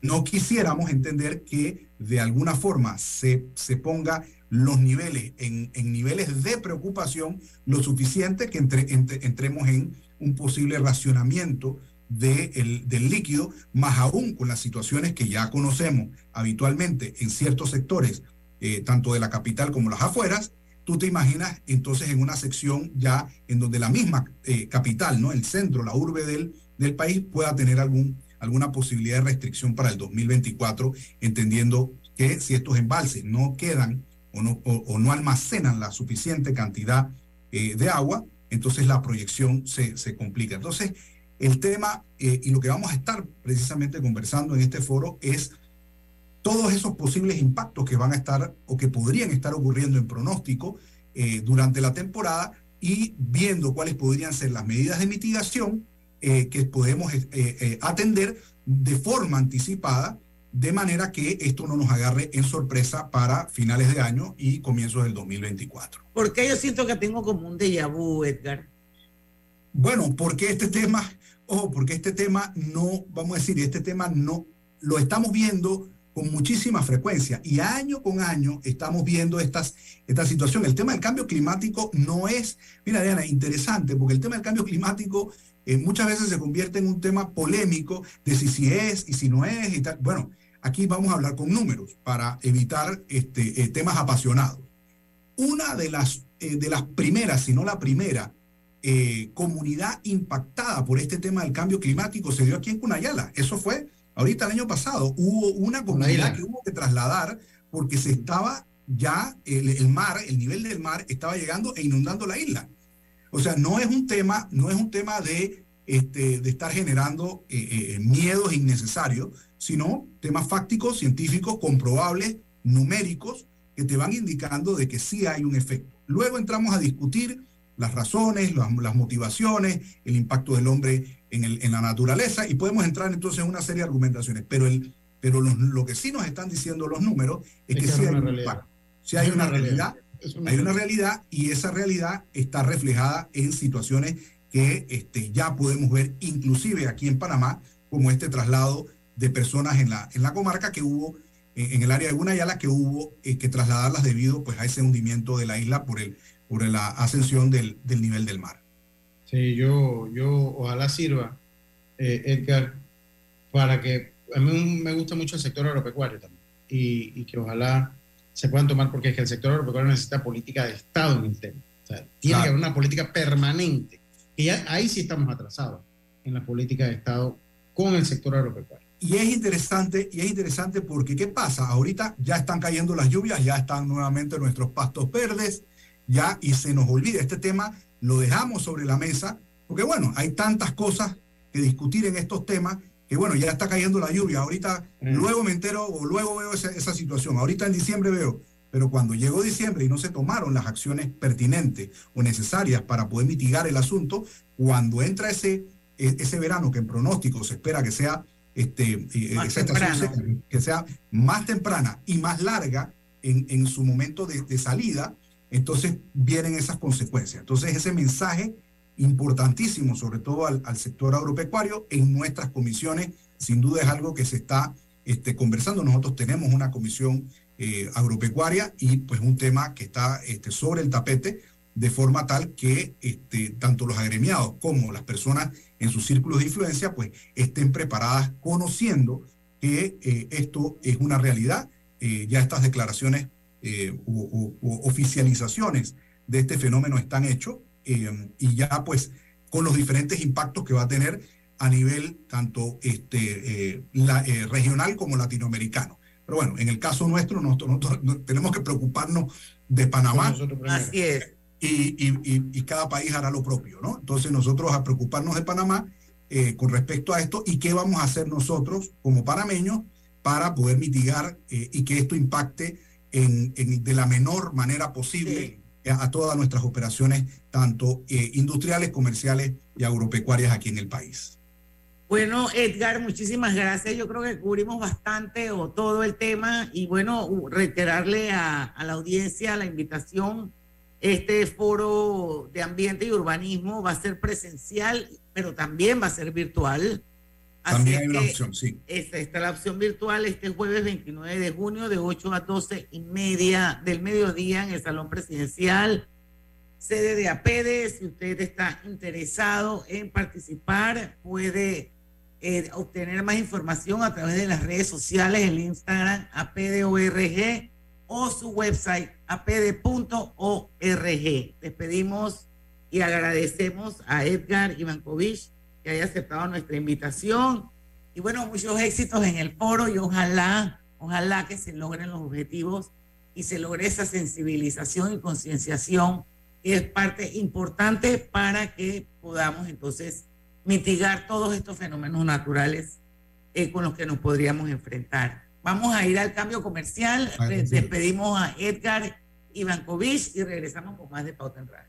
no quisiéramos entender que de alguna forma se, se ponga los niveles en, en, niveles de preocupación lo suficiente que entre, entre, entremos en un posible racionamiento de del líquido, más aún con las situaciones que ya conocemos habitualmente en ciertos sectores, eh, tanto de la capital como las afueras, tú te imaginas entonces en una sección ya en donde la misma eh, capital, ¿no? el centro, la urbe del, del país pueda tener algún, alguna posibilidad de restricción para el 2024, entendiendo que si estos embalses no quedan o no, o, no almacenan la suficiente cantidad eh, de agua, entonces la proyección se, se complica. Entonces, el tema eh, y lo que vamos a estar precisamente conversando en este foro es todos esos posibles impactos que van a estar o que podrían estar ocurriendo en pronóstico eh, durante la temporada y viendo cuáles podrían ser las medidas de mitigación eh, que podemos atender de forma anticipada, de manera que esto no nos agarre en sorpresa para finales de año y comienzos del 2024. Porque yo siento que tengo como un déjà vu, Edgar. Bueno, porque este tema ojo, porque este tema no, vamos a decir, este tema no, lo estamos viendo con muchísima frecuencia y año con año estamos viendo estas, esta situación. El tema del cambio climático no es, mira Diana, interesante, porque el tema del cambio climático eh, muchas veces se convierte en un tema polémico de si, si es y si no es y tal. Bueno, aquí vamos a hablar con números para evitar este, eh, temas apasionados. Una de las, eh, de las primeras, si no la primera, eh, comunidad impactada por este tema del cambio climático se dio aquí en Cunayala. Eso fue ahorita el año pasado. Hubo una comunidad que hubo que trasladar porque se estaba ya el, mar, el nivel del mar estaba llegando e inundando la isla. O sea, no es un tema, no es un tema de, este, de estar generando eh, eh, miedos innecesarios, sino temas fácticos, científicos, comprobables, numéricos, que te van indicando de que sí hay un efecto. Luego entramos a discutir las razones, las, motivaciones, el impacto del hombre en, el, en, la naturaleza y podemos entrar entonces en una serie de argumentaciones. Pero, el, pero lo, que sí nos están diciendo los números es, que, sí hay un impacto. Si hay una, realidad, hay una realidad y esa realidad está reflejada en situaciones que este, ya podemos ver, inclusive aquí en Panamá, como este traslado de personas en la, en la comarca que hubo en, el área de Gunayala que hubo eh, que trasladarlas debido pues a ese hundimiento de la isla por el por la ascensión del, del nivel del mar. Sí, yo, yo ojalá sirva, eh, Edgar, para que a mí me gusta mucho el sector agropecuario también y, y, que ojalá se puedan tomar, porque es que el sector agropecuario necesita política de Estado en el tema. tiene que haber una política permanente. Y ya ahí sí estamos atrasados en la política de Estado con el sector agropecuario. Y es interesante, y es interesante porque ¿qué pasa? Ahorita ya están cayendo las lluvias, ya están nuevamente nuestros pastos verdes, ya, y se nos olvida este tema, lo dejamos sobre la mesa, porque bueno, hay tantas cosas que discutir en estos temas que bueno, ya está cayendo la lluvia. Ahorita, mm. luego me entero o luego veo esa, esa situación. Ahorita en diciembre veo, pero cuando llegó diciembre y no se tomaron las acciones pertinentes o necesarias para poder mitigar el asunto, cuando entra ese, e, ese verano que en pronóstico se espera que sea, este, eh, que sea más temprana y más larga en, en su momento de, de salida, entonces vienen esas consecuencias. Entonces ese mensaje importantísimo, sobre todo al, sector agropecuario, en nuestras comisiones, sin duda es algo que se está este, conversando. Nosotros tenemos una comisión eh, agropecuaria y pues un tema que está este, sobre el tapete de forma tal que este, tanto los agremiados como las personas en sus círculos de influencia pues estén preparadas conociendo que eh, esto es una realidad. Eh, ya estas declaraciones o, o, oficializaciones de este fenómeno están hechos eh, y ya pues con los diferentes impactos que va a tener a nivel tanto este, eh, la, eh, regional como latinoamericano. Pero bueno, en el caso nuestro, nosotros, tenemos que preocuparnos de Panamá. Así es. Y, y, y, cada país hará lo propio, ¿no? Entonces nosotros a preocuparnos de Panamá con respecto a esto y qué vamos a hacer nosotros como panameños para poder mitigar y que esto impacte en, en, de la menor manera posible a todas nuestras operaciones, tanto eh, industriales, comerciales y agropecuarias aquí en el país. Bueno, Edgar, muchísimas gracias. Yo creo que cubrimos bastante o todo el tema y bueno, reiterarle a, a la audiencia la invitación. Este foro de ambiente y urbanismo va a ser presencial, pero también va a ser virtual. También hay una opción, sí. Esta está la opción virtual este jueves 29 de junio de 8 a 12 y media del mediodía en el Salón Presidencial, sede de APEDE. Si usted está interesado en participar, puede eh, obtener más información a través de las redes sociales, el Instagram APEDEORG o su website apede.org. Les pedimos y agradecemos a Edgar Ivankovich que haya aceptado nuestra invitación. Y bueno, muchos éxitos en el foro y ojalá, ojalá que se logren los objetivos y se logre esa sensibilización y concienciación que es parte importante para que podamos entonces mitigar todos estos fenómenos naturales eh, con los que nos podríamos enfrentar. Vamos a ir al cambio comercial. Despedimos a Edgar Ivankovich y regresamos con más de Pauta en Radio.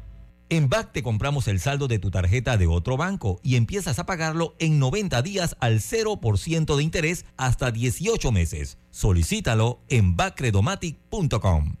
En BAC te compramos el saldo de tu tarjeta de otro banco y empiezas a pagarlo en 90 días al 0% de interés hasta 18 meses. Solicítalo en bacredomatic.com.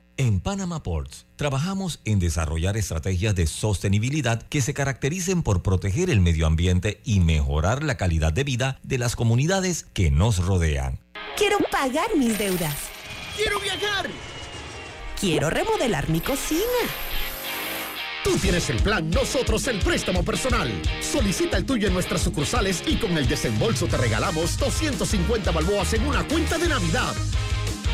En Panama Ports trabajamos en desarrollar estrategias de sostenibilidad que se caractericen por proteger el medio ambiente y mejorar la calidad de vida de las comunidades que nos rodean. Quiero pagar mis deudas. Quiero viajar. Quiero remodelar mi cocina. Tú tienes el plan, nosotros el préstamo personal. Solicita el tuyo en nuestras sucursales y con el desembolso te regalamos 250 balboas en una cuenta de Navidad.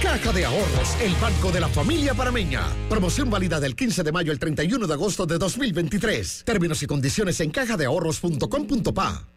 Caja de Ahorros, el banco de la familia parameña. Promoción válida del 15 de mayo al 31 de agosto de 2023. Términos y condiciones en cajadeahorros.com.pa.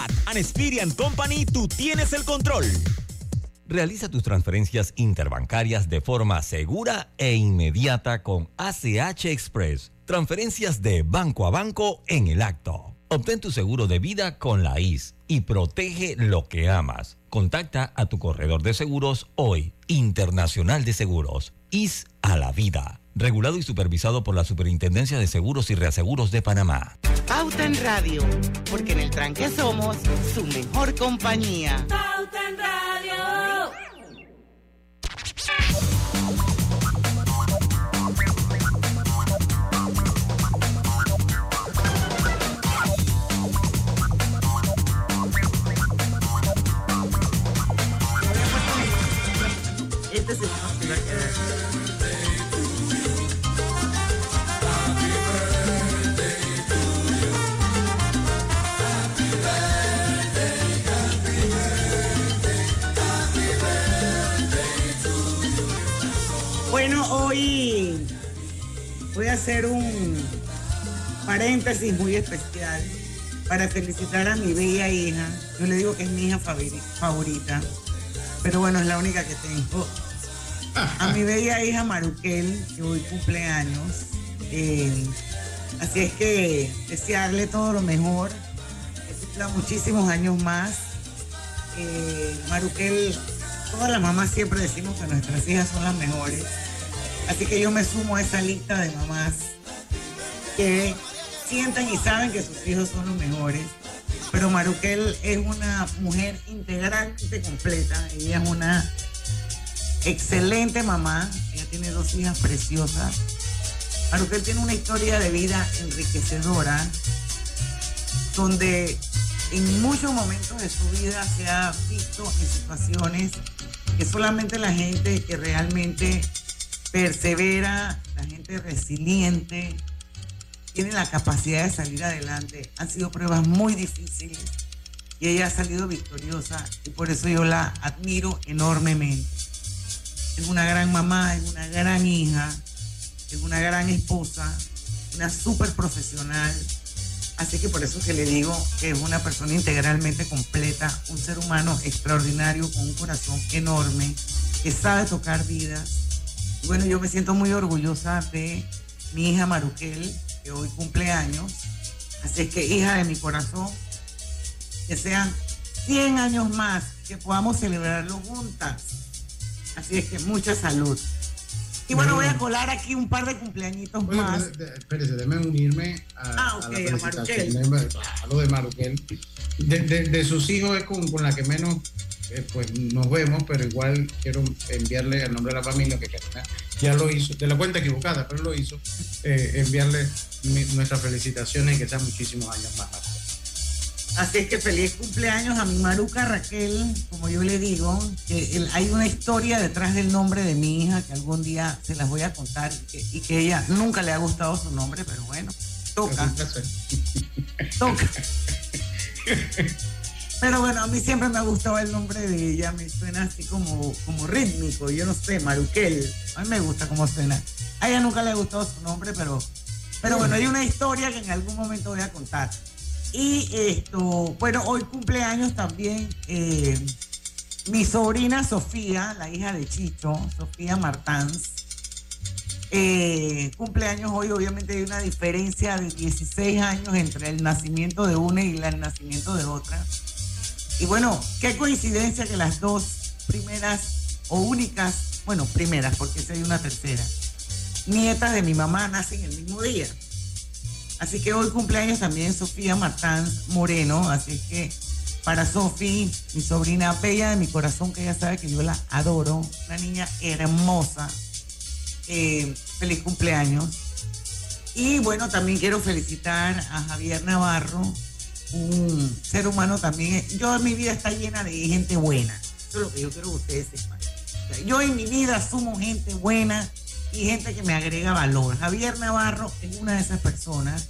An Company, tú tienes el control. Realiza tus transferencias interbancarias de forma segura e inmediata con ACH Express. Transferencias de banco a banco en el acto. Obtén tu seguro de vida con la IS y protege lo que amas. Contacta a tu corredor de seguros hoy, Internacional de Seguros. IS a la vida regulado y supervisado por la Superintendencia de Seguros y Reaseguros de Panamá. Pauta en Radio, porque en el tranque somos su mejor compañía. Pauta en Radio. Voy a hacer un paréntesis muy especial para felicitar a mi bella hija. Yo le digo que es mi hija favorita, pero bueno, es la única que tengo. A mi bella hija Maruquel, que hoy cumple años. Eh, así es que desearle todo lo mejor, que cumpla muchísimos años más. Eh, Maruquel, todas las mamás siempre decimos que nuestras hijas son las mejores. Así que yo me sumo a esa lista de mamás que sienten y saben que sus hijos son los mejores. Pero Maruquel es una mujer integralmente completa. Ella es una excelente mamá. Ella tiene dos hijas preciosas. Maruquel tiene una historia de vida enriquecedora, donde en muchos momentos de su vida se ha visto en situaciones que solamente la gente que realmente persevera, la gente resiliente, tiene la capacidad de salir adelante. Han sido pruebas muy difíciles y ella ha salido victoriosa y por eso yo la admiro enormemente. Es una gran mamá, es una gran hija, es una gran esposa, una súper profesional. Así que por eso que le digo que es una persona integralmente completa, un ser humano extraordinario con un corazón enorme, que sabe tocar vidas bueno, yo me siento muy orgullosa de mi hija Maruquel, que hoy cumple años. Así es que, hija de mi corazón, que sean 100 años más, que podamos celebrarlo juntas. Así es que mucha salud. Y bueno, voy a colar aquí un par de cumpleañitos más. Espérese, déjeme unirme a, ah, okay, a, a, lo de Maruquel. De, de, sus hijos es con, con la que menos eh, pues nos vemos, pero igual quiero enviarle el nombre de la familia, que ya lo hizo, de la cuenta equivocada, pero lo hizo, eh, enviarle nuestras felicitaciones y que sean muchísimos años más. Así es que feliz cumpleaños a mi Maruca Raquel, como yo le digo, que hay una historia detrás del nombre de mi hija que algún día se las voy a contar y que, y que ella nunca le ha gustado su nombre, pero bueno, toca. toca. Pero bueno, a mí siempre me ha gustado el nombre de ella, me suena así como, como rítmico, yo no sé, Maruquel. A mí me gusta cómo suena. A ella nunca le ha gustado su nombre, pero, pero bueno, hay una historia que en algún momento voy a contar. Y esto, bueno, hoy cumpleaños también eh, mi sobrina Sofía, la hija de Chicho, Sofía Martans. Eh, cumpleaños hoy, obviamente hay una diferencia de 16 años entre el nacimiento de una y el nacimiento de otra. Y bueno, qué coincidencia que las dos primeras o únicas, bueno, primeras, porque si hay una tercera, nietas de mi mamá nacen el mismo día. Así que hoy cumpleaños también Sofía Martán Moreno, así que para Sofi, mi sobrina bella de mi corazón, que ella sabe que yo la adoro, una niña hermosa. Eh, feliz cumpleaños. Y bueno, también quiero felicitar a Javier Navarro, un ser humano también. Yo en mi vida está llena de gente buena. Eso es lo que yo quiero que ustedes sepan. yo en mi vida asumo gente buena y gente que me agrega valor. Javier Navarro es una de esas personas,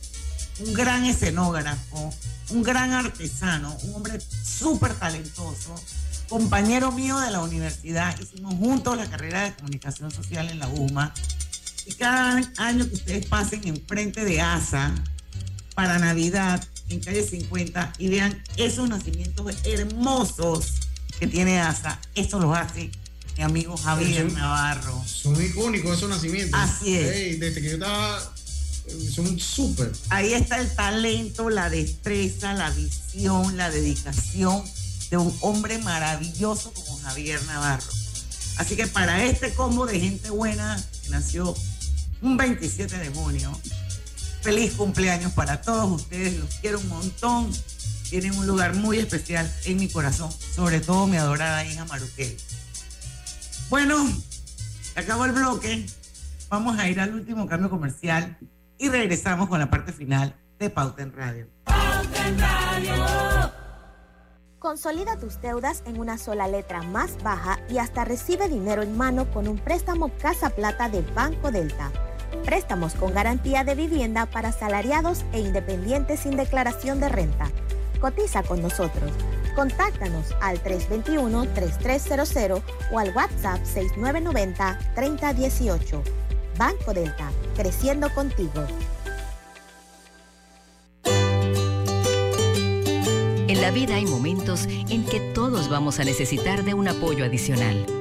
un gran escenógrafo, un gran artesano, un hombre súper talentoso, compañero mío de la universidad. Hicimos juntos la carrera de comunicación social en la UMA. Y cada año que ustedes pasen enfrente de ASA para Navidad, en calle 50, y vean esos nacimientos hermosos que tiene ASA, eso lo hace mi amigo Javier Navarro. Son icónicos esos nacimientos. Así es. desde que yo estaba son súper. Ahí está el talento, la destreza, la visión, la dedicación de un hombre maravilloso como Javier Navarro. Así que para este combo de gente buena que nació un 27 de junio, feliz cumpleaños para todos ustedes, los quiero un montón, tienen un lugar muy especial en mi corazón, sobre todo mi adorada hija Maruquel. Bueno, acabó el bloque, vamos a ir al último cambio comercial y regresamos con la parte final de Pauta en Radio. Pauta en Radio. Consolida tus deudas en una sola letra más baja y hasta recibe dinero en mano con un préstamo Casa Plata de Banco Delta. Préstamos con garantía de vivienda para asalariados e independientes sin declaración de renta. Cotiza con nosotros. Contáctanos al 321-3300 o al WhatsApp 6990-3018. Banco Delta, creciendo contigo. En la vida hay momentos en que todos vamos a necesitar de un apoyo adicional.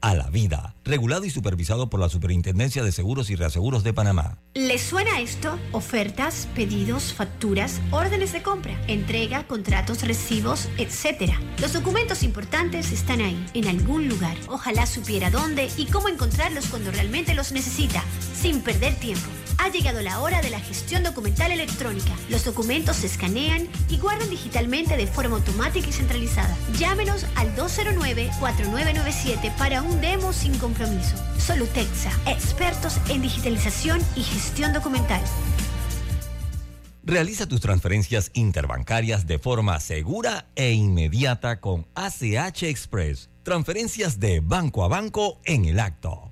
a la vida. Regulado y supervisado por la Superintendencia de Seguros y Reaseguros de Panamá. ¿Les suena esto? Ofertas, pedidos, facturas, órdenes de compra, entrega, contratos, recibos, etc. Los documentos importantes están ahí, en algún lugar. Ojalá supiera dónde y cómo encontrarlos cuando realmente los necesita, sin perder tiempo. Ha llegado la hora de la gestión documental electrónica. Los documentos se escanean y guardan digitalmente de forma automática y centralizada. Llámenos al 209-4997 para un demo sin compromiso. Solutexa, expertos en digitalización y gestión documental. Realiza tus transferencias interbancarias de forma segura e inmediata con ACH Express. Transferencias de banco a banco en el acto.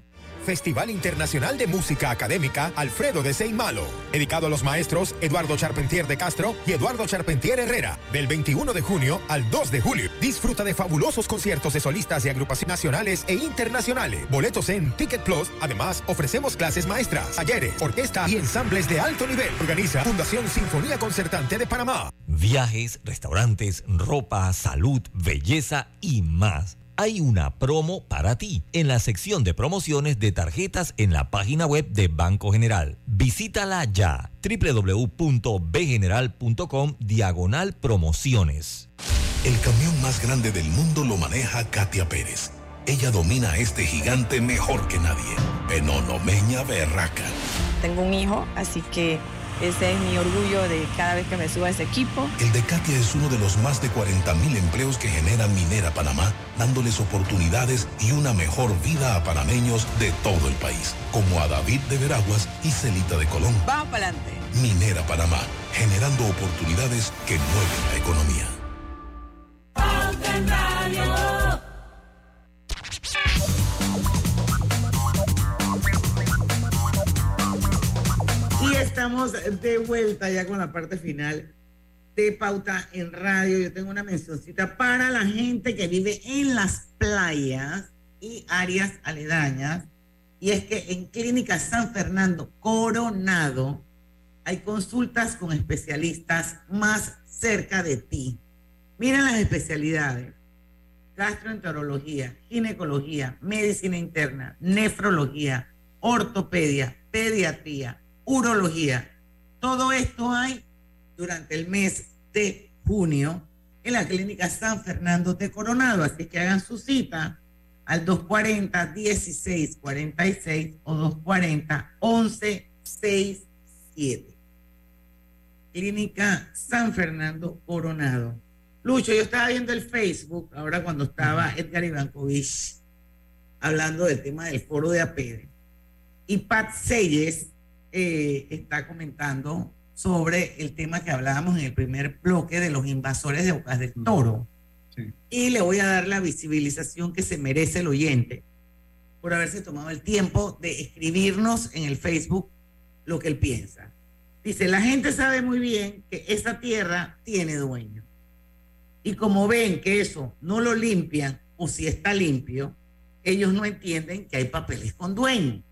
Festival Internacional de Música Académica Alfredo de Malo, dedicado a los maestros Eduardo Charpentier de Castro y Eduardo Charpentier Herrera, del 21 de junio al 2 de julio. Disfruta de fabulosos conciertos de solistas de agrupaciones nacionales e internacionales. Boletos en Ticket Plus. Además, ofrecemos clases maestras, talleres, orquesta y ensambles de alto nivel. Organiza Fundación Sinfonía Concertante de Panamá. Viajes, restaurantes, ropa, salud, belleza y más hay una promo para ti en la sección de promociones de tarjetas en la página web de Banco General. Visítala ya www.bgeneral.com diagonal promociones. El camión más grande del mundo lo maneja Katia Pérez. Ella domina este gigante mejor que nadie. Penonomeña Berraca. Tengo un hijo, así que ese es mi orgullo de cada vez que me subo a ese equipo. El de Katia es uno de los más de 40.000 empleos que genera Minera Panamá, dándoles oportunidades y una mejor vida a panameños de todo el país, como a David de Veraguas y Celita de Colón. Vamos para adelante. Minera Panamá, generando oportunidades que mueven la economía. Estamos de vuelta ya con la parte final de Pauta en Radio. Yo tengo una mencioncita para la gente que vive en las playas y áreas aledañas. Y es que en Clínica San Fernando Coronado hay consultas con especialistas más cerca de ti. Miren las especialidades. Gastroenterología, ginecología, medicina interna, nefrología, ortopedia, pediatría, urología. Todo esto hay durante el mes de junio en la Clínica San Fernando de Coronado. Así que hagan su cita al 240-1646 o 240-1167. Clínica San Fernando Coronado. Lucho, yo estaba viendo el Facebook ahora cuando estaba Edgar Ivankovich hablando del tema del foro de APEDE. Y Pat Selles eh, está comentando sobre el tema que hablábamos en el primer bloque de los invasores de Bocas del Toro. Y le voy a dar la visibilización que se merece el oyente por haberse tomado el tiempo de escribirnos en el Facebook lo que él piensa. Dice, la gente sabe muy bien que esa tierra tiene dueño. Y como ven que eso no lo limpian o si está limpio, ellos no entienden que hay papeles con dueño.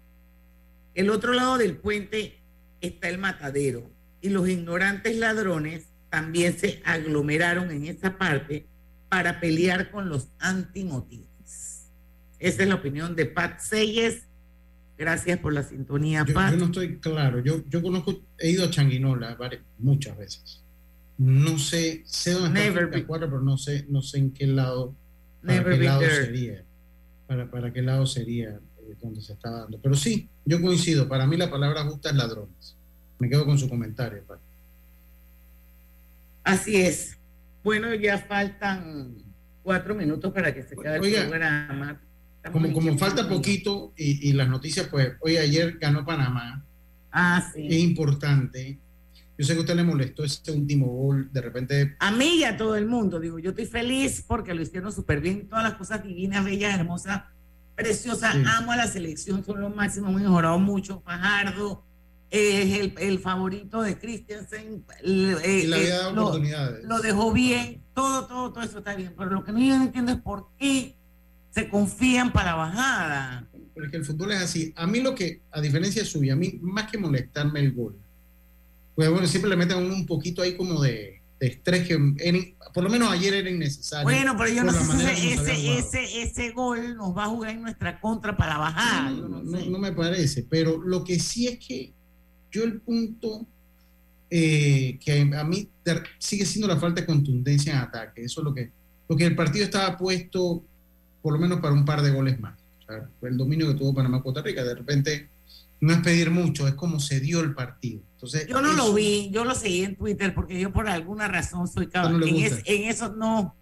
El otro lado del puente está el matadero y los ignorantes ladrones también se aglomeraron en esa parte para pelear con los antimotines. Esa es la opinión de Pat Seyes. Gracias por la sintonía, Pat. Yo no estoy claro. Yo, yo conozco, he ido a Changuinola muchas veces. No sé, sé dónde está el pero no sé, no sé en qué lado, para qué lado sería. Para, para qué lado sería eh, donde se está dando. Pero sí, yo coincido. Para mí la palabra justa es ladrones. Me quedo con su comentario. Así es. Bueno, ya faltan cuatro minutos para que se acabe el programa. como, como falta poquito y, las noticias, pues hoy ayer ganó Panamá. Ah, sí. Es importante. Yo sé que a usted le molestó ese último gol, de repente. A mí y a todo el mundo, digo, yo estoy feliz porque lo hicieron súper bien, todas las cosas divinas, bellas, hermosas, preciosas. Amo a la selección, son lo máximo, han mejorado mucho. Fajardo, es el, el, favorito de Christiansen. Eh, eh, lo, dejó bien, todo, todo, todo eso está bien. Pero lo que no yo entiendo es por qué se confían para bajada. Porque el fútbol es así. A mí lo que, a diferencia de suya, a mí más que molestarme el gol, pues bueno, siempre le meten un poquito ahí como de, estrés que por lo menos ayer era innecesario. Bueno, pero yo no sé si ese, ese, ese, gol nos va a jugar en nuestra contra para la bajada. no me parece, pero lo que sí es que yo el punto eh, que a mí sigue siendo la falta de contundencia en ataque. Eso es lo que, lo que el partido estaba puesto por lo menos para un par de goles más. el dominio que tuvo Panamá Costa Rica, de repente no es pedir mucho, es como se dio el partido. Entonces, yo no lo vi, yo lo seguí en Twitter porque yo por alguna razón soy cabaloso. en, eso no,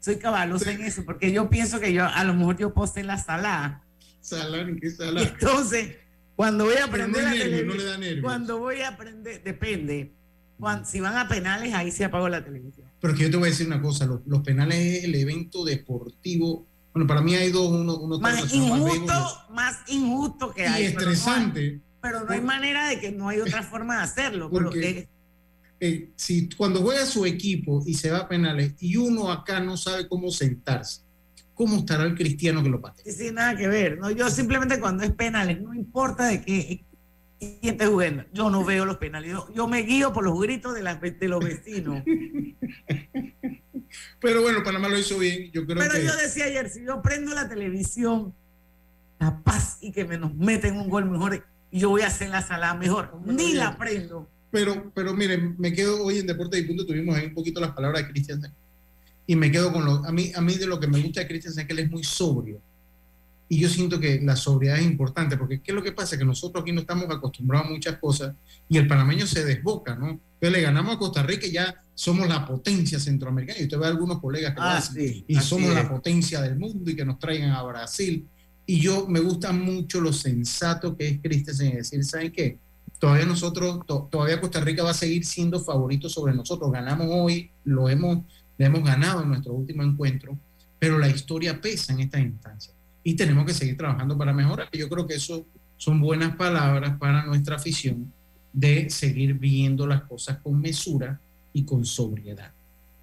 soy cabaloso en eso, porque yo pienso que yo a lo mejor yo posté la sala. ¿Sala? ¿En qué sala? Entonces, cuando voy a aprender la televisión, cuando voy a aprender, depende. si van a penales, ahí se apagó la televisión. Pero que yo te voy a decir una cosa, los, penales es el evento deportivo. Bueno, para mí hay dos, uno, uno más injusto, más injusto que hay. Y estresante. Pero no hay, manera de que no hay otra forma de hacerlo. Porque eh, si cuando juega su equipo y se va a penales y uno acá no sabe cómo sentarse, ¿cómo estará el cristiano que lo pate? Sí, nada que ver. ¿no? Yo simplemente cuando es penales, no importa de qué quién esté jugando, yo no veo los penales. Yo, me guío por los gritos de, las, de los vecinos. Pero bueno, Panamá lo hizo bien. Yo creo Pero yo decía ayer, si yo prendo la televisión, la paz y que me nos meten un gol mejor, yo voy a hacer la sala mejor. Ni la prendo. Pero, pero miren, me quedo hoy en Deporte y Punto, tuvimos ahí un poquito las palabras de Cristian y me quedo con lo, a mí, a mí de lo que me gusta de Cristian es que él es muy sobrio. Y yo siento que la sobriedad es importante, porque ¿qué es lo que pasa? Que nosotros aquí no estamos acostumbrados a muchas cosas y el panameño se desboca, ¿no? Entonces le ganamos a Costa Rica y ya somos la potencia centroamericana. Y usted ve a algunos colegas que ah, y somos la potencia del mundo y que nos traigan a Brasil. Y yo me gusta mucho lo sensato que es Cristian en decir, ¿saben qué? Todavía nosotros, todavía Costa Rica va a seguir siendo favorito sobre nosotros. Ganamos hoy, lo hemos hemos ganado en nuestro último encuentro, pero la historia pesa en esta instancia y tenemos que seguir trabajando para mejorar. Yo creo que eso son buenas palabras para nuestra afición de seguir viendo las cosas con mesura y con sobriedad.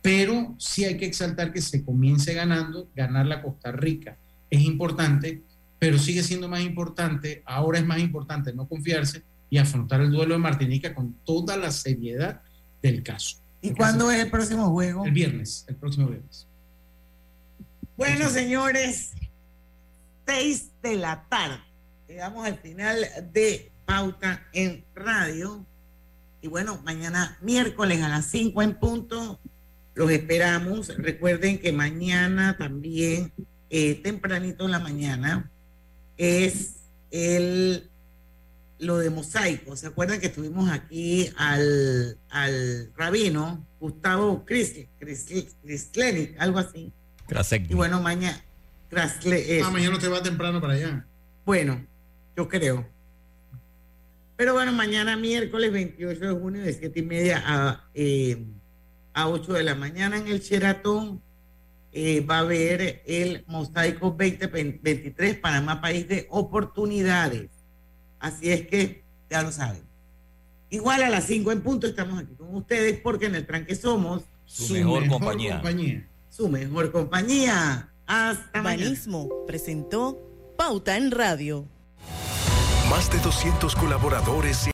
Pero sí hay que exaltar que se comience ganando, ganar la Costa Rica es importante, pero sigue siendo más importante, ahora es más importante no confiarse y afrontar el duelo de Martinica con toda la seriedad del caso. ¿Y cuándo es el próximo juego? El viernes, el próximo viernes. Bueno, señores, seis de la tarde. Llegamos al final de Pauta en Radio. Y bueno, mañana miércoles a las 5 en punto los esperamos. Recuerden que mañana también, eh, tempranito en la mañana, es el lo de mosaico. ¿Se acuerdan que estuvimos aquí al, al rabino Gustavo Krisleni, algo así? Y bueno, mañana. ah, mañana te va temprano para allá. Bueno, yo creo. Pero bueno, mañana miércoles 28 de junio de 7 y media a, eh, a 8 de la mañana en el Sheraton eh, va a haber el Mosaico 2023 Panamá País de Oportunidades. Así es que ya lo saben. Igual a las 5 en punto estamos aquí con ustedes porque en el tranque somos su, mejor, compañía. Su mejor compañía. Hasta Banismo presentó Pauta en Radio. Más de 200 colaboradores